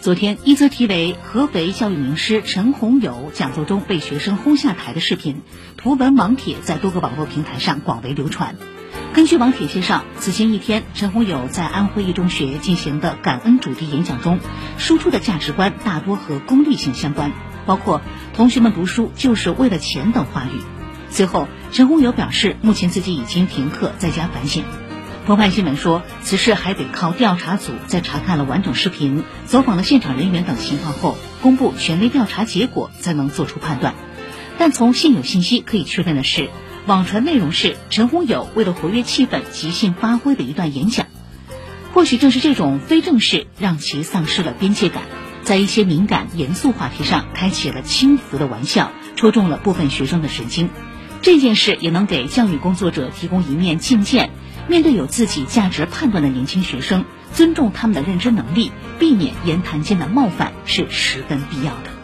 昨天，一则题为“合肥教育名师陈洪友讲座中被学生轰下台”的视频，图文网帖在多个网络平台上广为流传。根据网帖介绍，此前一天，陈洪友在安徽一中学进行的感恩主题演讲中，输出的价值观大多和功利性相关，包括“同学们读书就是为了钱”等话语。随后，陈洪友表示，目前自己已经停课，在家反省。澎湃新闻说，此事还得靠调查组在查看了完整视频、走访了现场人员等情况后，公布权威调查结果，才能做出判断。但从现有信息可以确认的是，网传内容是陈洪友为了活跃气氛即兴发挥的一段演讲。或许正是这种非正式，让其丧失了边界感，在一些敏感严肃话题上开启了轻浮的玩笑，戳中了部分学生的神经。这件事也能给教育工作者提供一面镜鉴。面对有自己价值判断的年轻学生，尊重他们的认知能力，避免言谈间的冒犯是十分必要的。